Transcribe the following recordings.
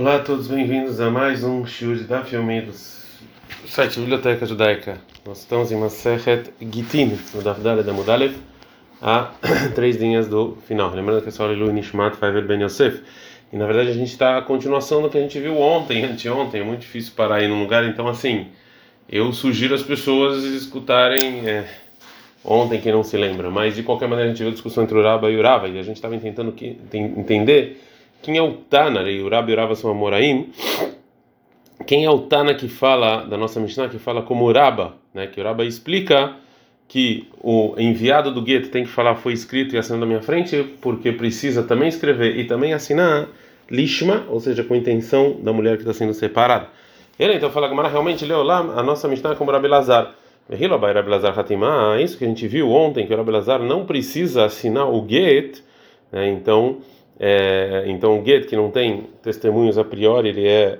Olá a todos, bem-vindos a mais um shiur da do site Biblioteca Judaica. Nós estamos em Masechet Gitin, no Dafdale da Mudalev, a três linhas do final. Lembrando que é só Aleluia Nishmat Faivel Ben Yosef. E na verdade a gente está a continuação do que a gente viu ontem, anteontem. É muito difícil parar aí num lugar, então assim, eu sugiro as pessoas escutarem é, ontem, quem não se lembra. Mas de qualquer maneira a gente viu a discussão entre o Raba e o Rava, e a gente estava tentando que, tem, entender quem é o Tana, e o Rabi e o Rava são Amoraim. Quem é o Tana que fala, da nossa Mishnah, que fala como Uraba, né? Que o Raba explica que o enviado do gueto tem que falar foi escrito e assinado na minha frente, porque precisa também escrever e também assinar lishma, ou seja, com intenção da mulher que está sendo separada. Ele então fala que realmente leu lá a nossa Mishnah como Rabi Lazar. Isso que a gente viu ontem, que o Rabi Lazar não precisa assinar o get, né? então é, então o get que não tem testemunhos a priori ele é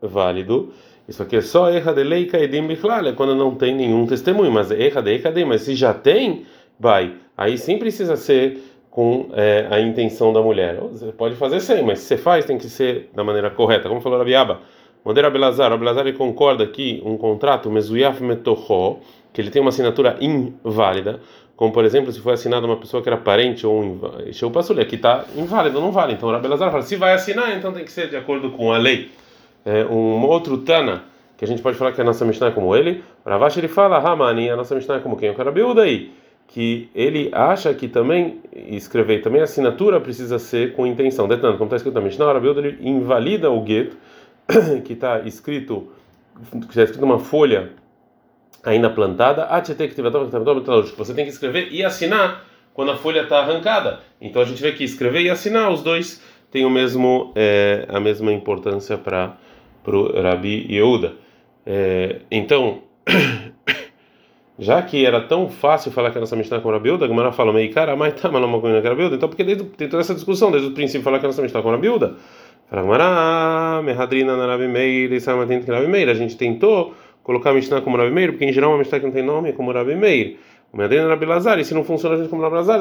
válido. Isso aqui é só erra de lei kaidim bichlal, é quando não tem nenhum testemunho, mas erra de kaidim, mas se já tem, vai. Aí sim precisa ser com é, a intenção da mulher. Você pode fazer sem, mas se você faz tem que ser da maneira correta. Como falou Rabiaba, Madeira Abelazar ele concorda que um contrato mezuyaf metocho, que ele tem uma assinatura inválida, como por exemplo, se foi assinado uma pessoa que era parente ou um passo aqui está inválido, não vale. Então o Rabelazar fala, se vai assinar, então tem que ser de acordo com a lei. É, um outro Tana, que a gente pode falar que a nossa Mishnah é como ele, Ravash ele fala, Ramani, a nossa Mishnah é como quem? O Karabiúda aí, que ele acha que também escrever, também a assinatura precisa ser com intenção. Detanto, como está escrito na Mishnah, o ele invalida o gueto, que está escrito, que está escrito uma folha ainda plantada, você tem que escrever e assinar quando a folha está arrancada. Então a gente vê que escrever e assinar, os dois têm o mesmo, é, a mesma importância para o Rabi Yehuda. É, então, já que era tão fácil falar que a nossa Mishnah com Rabi Yehuda, a fala, meio cara, mas tá, mas não é Rabi Yehuda. Então, porque desde, tem toda essa discussão, desde o princípio, falar que a nossa Mishnah com Rabi Yehuda. Meir. A gente tentou colocar a Mishnah como Rabi Meir, porque em geral uma Mishnah que não tem nome é como Rabi Meir. O Medina Rabi Lazar, e se não funciona a gente como Rabi Lazar,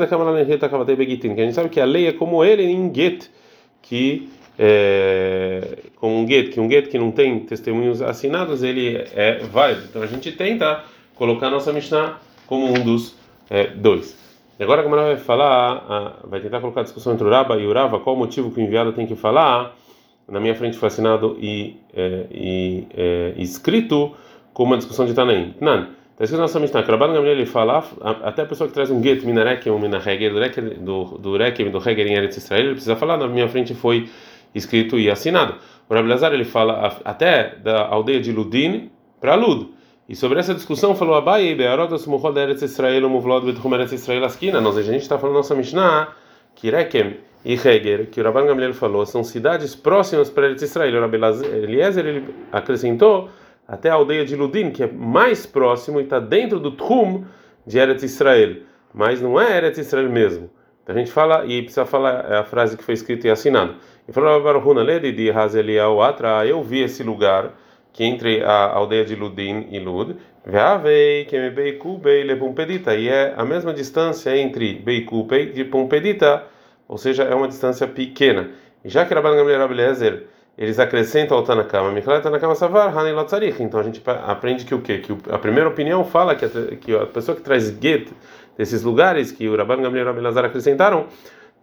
Begitin, que a gente sabe que a lei é como ele em Get, que é, um get, que um get que não tem testemunhos assinados, ele é válido. Então a gente tenta colocar a nossa Mishnah como um dos é, dois. E agora a Gamara vai falar, vai tentar colocar a discussão entre o Raba e o Rava, qual o motivo que o enviado tem que falar. Na minha frente foi assinado e, é, e é, escrito com uma discussão de Tanaim. Nan, está escrito na nossa Mishnah, Rabban Gamliel ele fala, até a pessoa que traz um get, minarek, um minaheger, do do Rekem, do Heger em Eretz Israel, ele precisa falar, na minha frente foi escrito e assinado. O Rabbi Lazar ele fala até da aldeia de Ludin para Lud. E sobre essa discussão falou Abai, Bearotas Muhod Eretz Israel, Muvlod Betchum Eretz Israel Askina. Nós a gente está falando nossa Mishnah que e Heger, que o Rabban Gamliel falou, são cidades próximas para Eretz Israel. O Eliezer ele acrescentou até a aldeia de Ludin, que é mais próximo e está dentro do Tchum de Eretz Israel, mas não é Eretz Israel mesmo. Então a gente fala, e precisa falar a frase que foi escrita e assinada. E falou Baruhuna Ledi de Hazeliel Atra, eu vi esse lugar que entre a aldeia de Ludin e Lud, Veavei, Kemebeiku, Beile Pumpedita, e é a mesma distância entre Beikupei e Pumpedita, ou seja, é uma distância pequena. E já que Rabban Gamliel Abelezer eles acrescentam ao Tanakama, Tanakama Savar. Então a gente aprende que o quê? Que a primeira opinião fala que a, que pessoa que traz get desses lugares que o Rabban Gamliel o Rabelazar acrescentaram,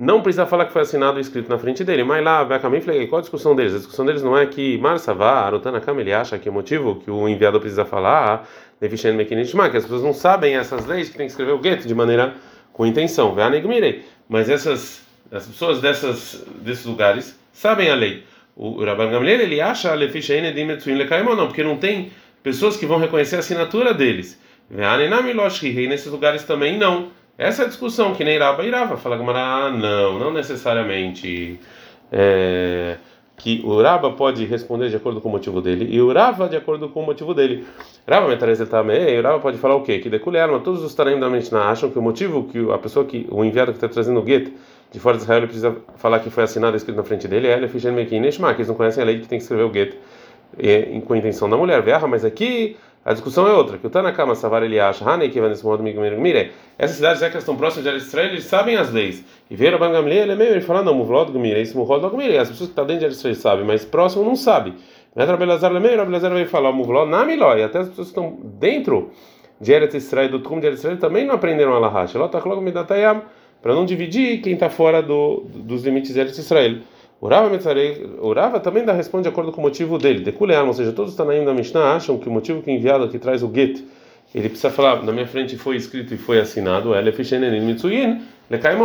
não precisa falar que foi assinado e escrito na frente dele. Mas lá, Bekamim, falei, qual a discussão deles? A discussão deles não é que Mar Savar, o Tanakama, ele acha que o motivo que o enviado precisa falar, Nevishen Mekinishma, que as pessoas não sabem essas leis que tem que escrever o get de maneira com intenção. Mas essas as pessoas dessas, desses lugares sabem a lei o Rabban Gamliel ele acha não, porque não tem pessoas que vão reconhecer a assinatura deles. E nesses lugares também não. Essa discussão, que nem Rabba e Rava. Fala Gamara, não, não necessariamente. É, que o Raba pode responder de acordo com o motivo dele e o Rava de acordo com o motivo dele. Rava também, o Rava pode falar o quê? Que deculiar, mas todos os Taraim da Mishnah acham que o motivo que a pessoa que o enviado que está trazendo o gueto de fora de Israel precisa falar que foi assinado escrito na frente dele, é Elefishen Mekin Neshma, que eles não conhecem a lei que tem que escrever o gueto com a intenção da mulher. Verra, mas aqui A discussão é outra, que o Tanakama Savar ele acha, Hanei que vai nesse modo Mire, essas cidades já que estão próximas de Israel, eles sabem as leis. E ver o Bangamliel, ele é meio, ele fala, não, Muvlod Gmire, esse Muvlod Gmire, as pessoas que estão dentro de Israel sabem, mas próximo não sabe. Mas Rabelazar é meio, Rabelazar vai falar, Muvlod Namiló, e até as pessoas que estão dentro de Eretz Israel, do Trum de Eretz Israel, também não aprenderam a Lahash. Para não dividir quem está fora do, dos limites de Eretz Israel. O Rava também dá responde de acordo com o motivo dele. Dekuleam, ou seja, todos os Tanaim da Mishnah acham que o motivo que é enviado que traz o get, ele precisa falar, na minha frente foi escrito e foi assinado, é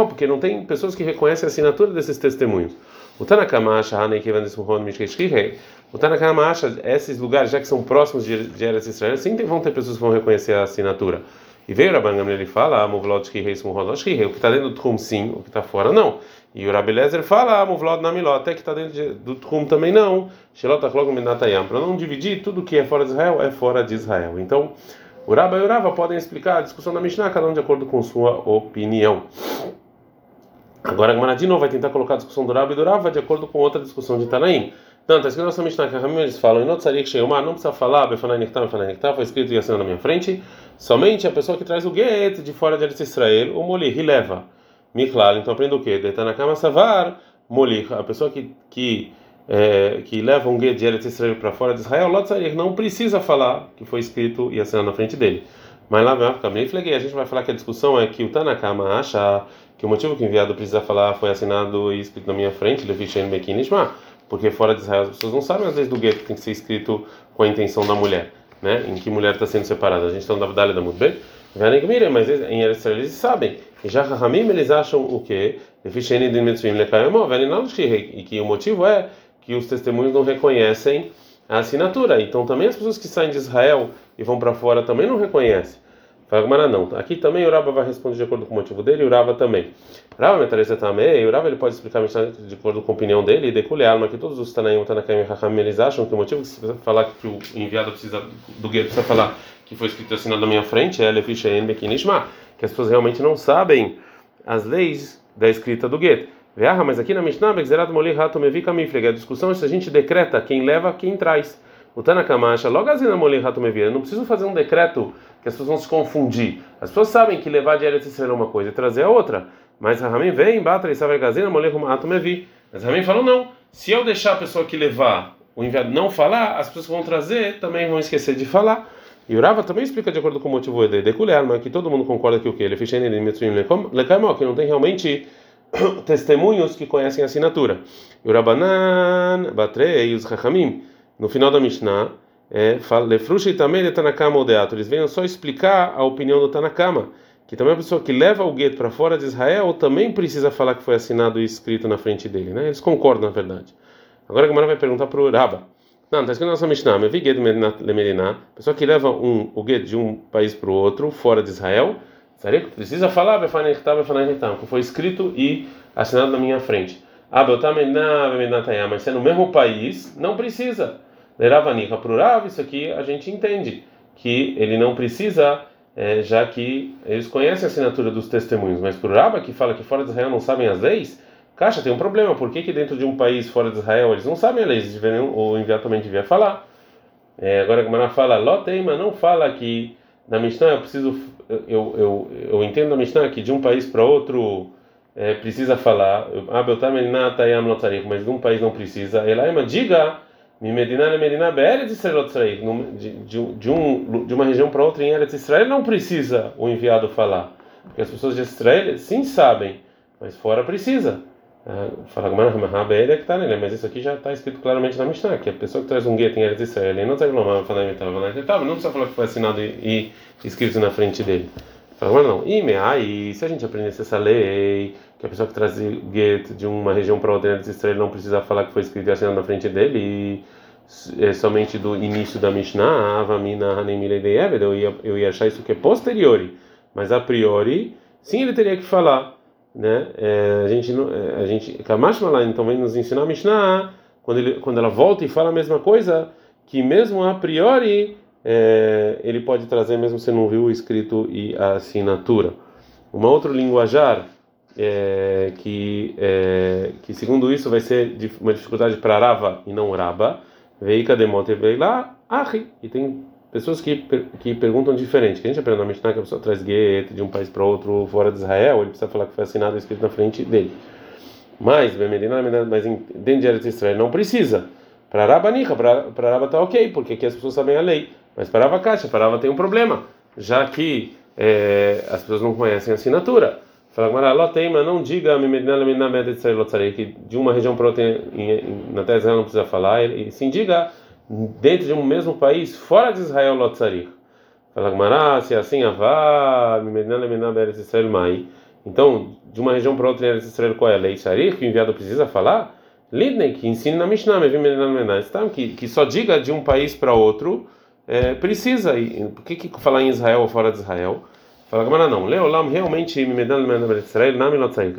porque não tem pessoas que reconhecem a assinatura desses testemunhos. O Tanakama acha, o Tanakama acha esses lugares, já que são próximos de, de Eretz Israel, sim vão ter pessoas que vão reconhecer a assinatura. E veio Rabban Gamliel ele fala, o que está dentro do Trum sim, o que está fora não. E o Rabi Lezer fala, Amuvlot Namilot, até que está dentro do Trum também não. Shelot Achlog Minatayam, para não dividir, tudo que é fora de Israel é fora de Israel. Então, o Rabba e o Rava podem explicar a discussão da Mishnah, cada um de acordo com sua opinião. Agora a de novo vai tentar colocar a discussão do Rabba e do Rava de acordo com outra discussão de Tanaim. Está escrito na nossa Mishnah que eles falam, não precisa falar, Befanai Nektar, Befanai Nektar, foi escrito e assinado na minha frente. Somente a pessoa que traz o get de fora de Israel, o Molih, leva. Miklal, então aprende o quê? Detanakama Savar, Molih, a pessoa que, que, é, que leva um get de Eretz Israel para fora de Israel, Lotzarir, não precisa falar que foi escrito e assinado na frente dele. Mas lá vai ficar meio a gente vai falar que a discussão é que o Tanakama acha que o motivo que o enviado precisa falar foi assinado e escrito na minha frente, Levi Shen Bekinishma, porque fora de Israel as pessoas não sabem às vezes do gueto que tem que ser escrito com a intenção da mulher né? Em que mulher está sendo separada. A gente está no Davdalha da Mudbe. Mas em Eretz Israel eles sabem. E já Rahamim eles acham o quê? E que o motivo é que os testemunhos não reconhecem a assinatura. Então também as pessoas que saem de Israel e vão para fora também não reconhecem. Fala não. Aqui também o Rava vai responder de acordo com o motivo dele e o Rava também. Rava metalista também, e o Rava ele pode explicar de acordo com a opinião dele e deculiar, mas que todos os Tanaim, Tanakaim e Raham eles acham que o motivo que falar que o enviado precisa do gueto precisa falar que foi escrito assinado na minha frente é Lefisha En Bekinishma, que as pessoas realmente não sabem as leis da escrita do gueto. Veja, mas aqui na Mishnah, Begzerat Moli Rato Mevi a discussão é se a gente decreta quem leva, quem traz. O Tanakama acha, logo Rato Mevi, eu não preciso fazer um decreto que as pessoas vão se confundir. As pessoas sabem que levar de Eretz Israel é uma coisa e trazer a outra. Mas Rahamim vem, bata e sabe gazina, molechum atumevi. Mas Rahamim falou não. Se eu deixar a pessoa que levar o enviado não falar, as pessoas que vão trazer também vão esquecer de falar. E o Rava também explica de acordo com o motivo de deculiar, mas que todo mundo concorda que o que ele fez ele que não tem realmente testemunhos que conhecem a assinatura. E o Rabanan, Batrei os Rahamim, no final da Mishnah, é, Lefrushi também Tanakama Odeato. Eles vêm só explicar a opinião do Tanakama, que também a pessoa que leva o gueto para fora de Israel também precisa falar que foi assinado e escrito na frente dele, né? Eles concordam na verdade. Agora a Gamara vai perguntar para o Raba. Não, está escrito na nossa Mishnah, me vi gueto lemeriná. Pessoa que leva um, o gueto de um país para o outro, fora de Israel, precisa falar que foi escrito e assinado na minha frente. Ah, mas se é no mesmo país, não precisa. Leravanika para o Rav, isso aqui a gente entende que ele não precisa, é, já que eles conhecem a assinatura dos testemunhos, mas Rav, que fala que fora de Israel não sabem as leis, Caixa tem um problema, por que, que dentro de um país fora de Israel eles não sabem as leis? O enviado também devia falar. É, agora a Gemara fala, Loteima não fala que na Mishnah eu preciso, eu, eu, eu entendo na Mishnah que de um país para outro é, precisa falar, mas de um país não precisa. Elaima, diga Mimedina le Medina Israel de, um, de uma região para outra em Eretz Israel não precisa o enviado falar. Porque as pessoas de Israel sim sabem, mas fora precisa. Ah, fala tá mas isso aqui já está escrito claramente na Mishnah, que a pessoa que traz um gueto em Eretz Israel não está não precisa falar que foi assinado e, e escrito na frente dele. Fala, não, e se a gente aprendesse essa lei, que a pessoa que traz get de uma região para outra de Israel não precisa falar que foi escrito assinado na frente dele, e é somente do início da Mishnah, Avamina Eved, eu ia, eu ia achar isso que é posteriori, mas a priori, sim, ele teria que falar, né? É, a gente, é, a gente, Kamashmala, então vem nos ensinar a Mishnah, quando, ele, quando ela volta e fala a mesma coisa, que mesmo a priori é, ele pode trazer mesmo se não viu o escrito e a assinatura. Uma outra linguajar é, que é, que segundo isso vai ser uma dificuldade para Rava e não Raba. Veika veio lá, ahi. E tem pessoas que, que perguntam diferente. Que a gente aprende na Mishnah que a pessoa traz gueto de um país para outro fora de Israel, ele precisa falar que foi assinado e escrito na frente dele. Mas, mas dentro de Israel não precisa. Para Rabanica, para Raba está ok, porque aqui as pessoas sabem a lei. Mas para Raba Caixa, para Raba tem um problema, já que é, as pessoas não conhecem a assinatura. Fala agora, Loteima, não diga que de uma região para outra na terra de Israel não precisa falar, e sim diga dentro de um mesmo país, fora de Israel, Lotzarich. Fala Gmará, se é assim, Avá, Israel Mai. Então, de uma região para outra em Eretz Israel, qual é a lei Sharich, que o enviado precisa falar? Lidney, que ensina na Mishnah, que só diga de um país para outro, é, precisa. E, por que, que falar em Israel ou fora de Israel? Fala Gamara não. Leolam realmente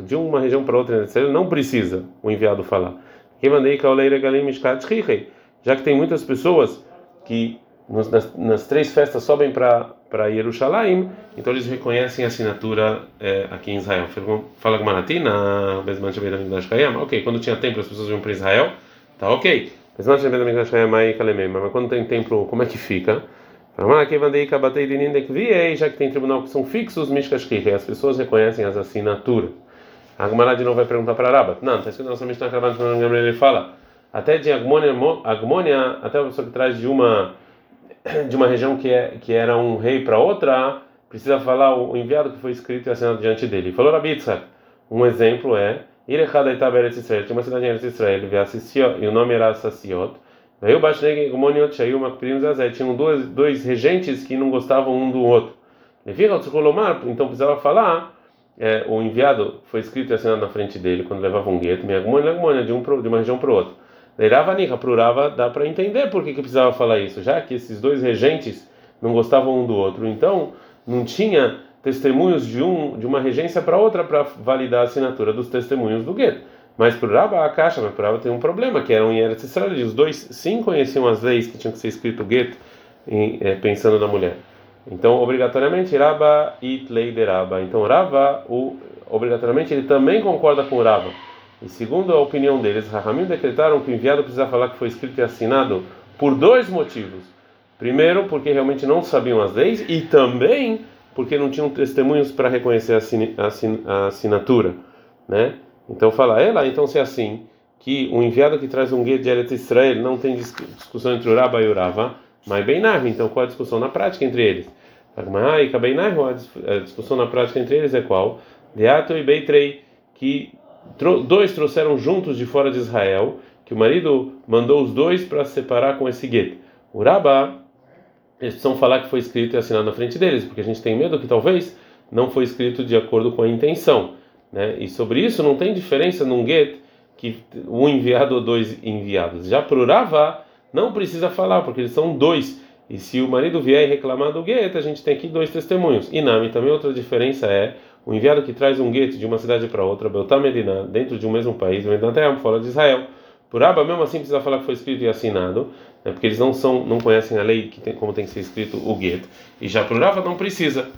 de uma região para outra Israel não precisa o enviado falar. Já que tem muitas pessoas que nas, nas três festas sobem para para Jerusalém, então eles reconhecem a assinatura é, aqui em Israel. Fala Gmaratina, ok, quando tinha templo as pessoas iam para Israel, tá ok. Mas quando tem templo, como é que fica? Já que tem tribunal que são fixos, as pessoas reconhecem as assinaturas. A de novo vai perguntar para Rabat. Não, está escrito na nossa Mishnah ele fala até de agmônia, agmônia até a pessoa que traz de uma de uma região que, é, que era um rei para outra, precisa falar o enviado que foi escrito e assinado diante dele. Falou Rabitzak, um exemplo é Irechada Eretz Israel, tinha uma cidade em Eretz Israel, e o nome era Sassiot. Veio Bashneg Gomoniot Shayu Makpirim Zazé, tinham dois, dois regentes que não gostavam um do outro. Então precisava falar, é, o enviado foi escrito e assinado na frente dele quando levava um gueto, de, um, de uma região para outra. Leiravanica, para Urava dá para entender por que, que precisava falar isso, já que esses dois regentes não gostavam um do outro. Então, não tinha testemunhos de um de uma regência para outra para validar a assinatura dos testemunhos do gueto. Mas para Urava a caixa, mas para tem um problema, que eram em Eretz Israel, e os dois sim conheciam as leis que tinham que ser escrito gueto é, pensando na mulher. Então, obrigatoriamente, Raba e Tlei de Raba. Então, Rava, o, obrigatoriamente, ele também concorda com Rava e segundo a opinião deles, Rahamim decretaram que o enviado precisa falar que foi escrito e assinado por dois motivos. Primeiro, porque realmente não sabiam as leis, e também porque não tinham testemunhos para reconhecer a assinatura, né? Então fala ela, então se é assim, que o enviado que traz um guia de Eretz Israel não tem discussão entre Uraba e Urava, mas Beinarve, então qual a discussão na prática entre eles? A discussão na prática entre eles é qual? Deato e Beitrei, que dois trouxeram juntos de fora de Israel, que o marido mandou os dois para separar com esse gueto. O Rabá, eles precisam falar que foi escrito e assinado na frente deles, porque a gente tem medo que talvez não foi escrito de acordo com a intenção. Né? E sobre isso não tem diferença num gueto que um enviado ou dois enviados. Já o Rabá, não precisa falar, porque eles são dois. E se o marido vier reclamar do gueto, a gente tem aqui dois testemunhos. E Nami também outra diferença é o enviado que traz um gueto de uma cidade para outra, Beltam Medina, dentro de um mesmo país, Medina fora de Israel. Por Abba, mesmo assim, precisa falar que foi escrito e assinado, né, porque eles não são, não conhecem a lei que tem, como tem que ser escrito o gueto. E já por Abba não precisa.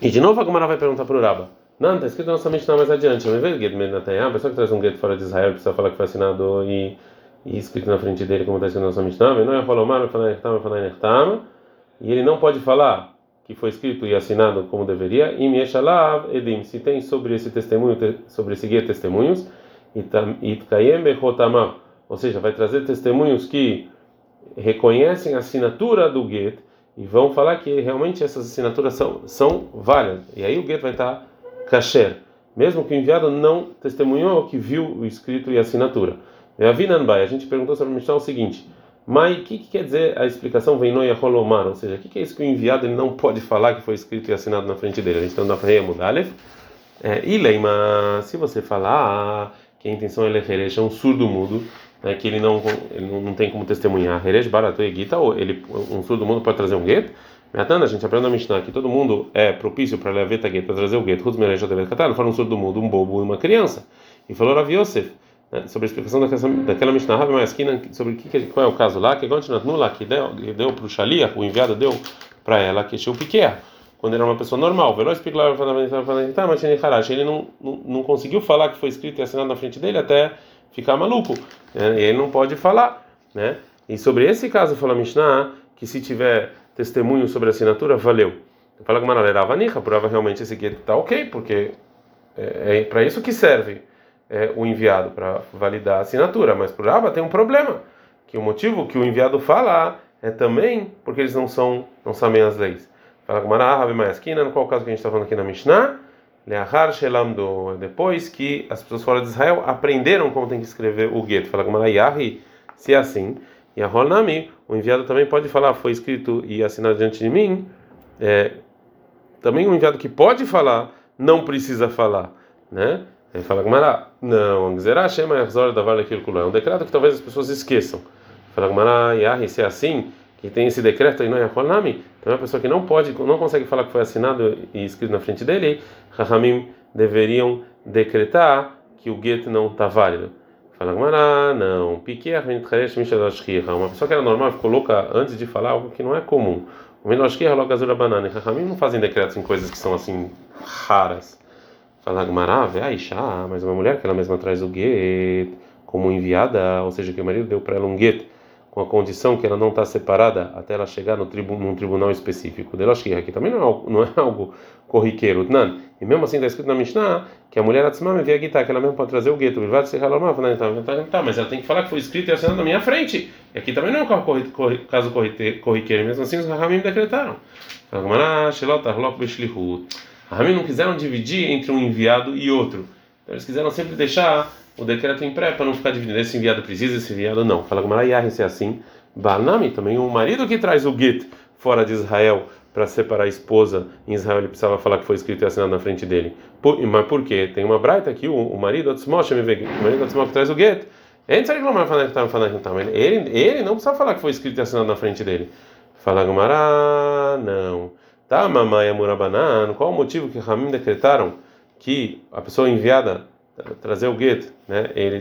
E de novo a Gomara vai perguntar para o Abba. Não, está escrito nossa Mishnah mais adiante. Invés de gueto Medina a pessoa que traz um gueto fora de Israel precisa falar que foi assinado e, e escrito na frente dele, como está escrito nossa Mishnah. Não é falou mal, e ele não pode falar que foi escrito e assinado como deveria, e Mieshalav Edim, se tem sobre esse testemunho, sobre esse guia testemunhos, e ou seja, vai trazer testemunhos que reconhecem a assinatura do get e vão falar que realmente essas assinaturas são, são válidas. E aí o get vai estar kasher, mesmo que o enviado não testemunhou que viu o escrito e a assinatura. E a Vinanbai, a gente perguntou sobre a o seguinte: mas o que, que, quer dizer a explicação vem noia holomar? Ou seja, o que, que, é isso que o enviado ele não pode falar que foi escrito e assinado na frente dele? A gente está na Freia Mudalef. É, e leima, se você falar que a intenção é é um surdo mudo, né, que ele não, ele não tem como testemunhar, heresh barato e gita, ou ele, um surdo mudo pode trazer um gueto? Meatana, a gente aprende na Mishnah que todo mundo é propício para levar gueto, para trazer o gueto. Ruz Meresh Não fala um surdo mudo, um bobo e uma criança. E falou Rav Yosef né, sobre a explicação daquela, daquela Mishnah Rav Mayaskina, sobre que, qual é o caso lá, que continuando lá, que deu, deu para o Shalia, o enviado deu para ela, que o Piquea, quando era uma pessoa normal, veloz ele não, não, não conseguiu falar que foi escrito e assinado na frente dele até ficar maluco, né, e ele não pode falar, né? E sobre esse caso, fala Mishnah, que se tiver testemunho sobre a assinatura, valeu. Fala que Maralera Nica, prova realmente esse gueto está ok, porque é, é para isso que serve é, o enviado, para validar a assinatura. Mas por Abba tem um problema, que o motivo que o enviado fala é também porque eles não são, não sabem as leis. Fala que Maralera esquina, no qual caso que a gente está falando aqui na Mishnah, Leahar Shelamdo, depois que as pessoas fora de Israel aprenderam como tem que escrever o gueto. Fala que Maralera se é assim, e a Rolnami, o enviado também pode falar, foi escrito e assinado diante de mim. É, também um enviado que pode falar, não precisa falar, né? Ele fala Gmará, não, É um decreto que talvez as pessoas esqueçam. Fala Gmará, Yahi, se é assim, que tem esse decreto e não é Rolnami, então é uma pessoa que não pode, não consegue falar que foi assinado e escrito na frente dele, Rahamim deveriam decretar que o gueto não está válido. Fala Gmará, não. Piquer. Uma pessoa que era normal ficou louca antes de falar algo que não é comum. O Minoshkirra logo azura banana. E Rahamim não fazem decretos em coisas que são assim raras. Fala vê Aisha, mas uma mulher que ela mesma traz o guet como enviada, ou seja, que o marido deu para ela um guet com a condição que ela não está separada até ela chegar no tribu, num tribunal específico. Deloshkirra, que também não é não é algo corriqueiro. Não. E mesmo assim está escrito na Mishnah que a mulher Atzmam via guitar, que ela mesmo pode trazer o gueto. Vai ser tá, mas ela tem que falar que foi escrito e assinado na minha frente. E aqui também não é um caso corriqueiro. Mesmo assim, os Rahamim decretaram. Rahamim não quiseram dividir entre um enviado e outro. Então, eles quiseram sempre deixar o decreto em pré para não ficar dividido. Esse enviado precisa, esse enviado não. Fala como Yahin, se é assim. Barnami, também o marido que traz o guet fora de Israel para separar a esposa em Israel, ele precisava falar que foi escrito e assinado na frente dele. Por, mas por quê? Tem uma braita aqui, o, o marido o marido Atzmosh traz o gueto. Ele, ele não precisa falar que foi escrito e assinado na frente dele. Fala Gumará, não. Tá, mamãe Amurabanan, qual o motivo que Ramim decretaram que a pessoa enviada trazer o gueto, né? Ele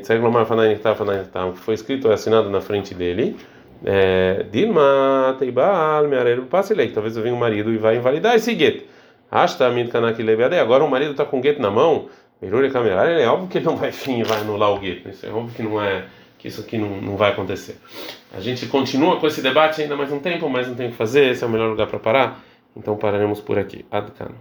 que foi escrito e assinado na frente dele. É, Dilma Teibal Meareiro Passilei. Talvez eu venha um marido e vai invalidar esse gueto. Hasta Mint Kanakilebade. Agora o marido está com o gueto na mão. Merure Camerar. É óbvio que ele não vai vir e vai anular o gueto. Isso é óbvio que não é. Que isso aqui não, não vai acontecer. A gente continua com esse debate ainda mais um tempo, mas não tem o que fazer. Esse é o melhor lugar para parar. Então pararemos por aqui. Adkan.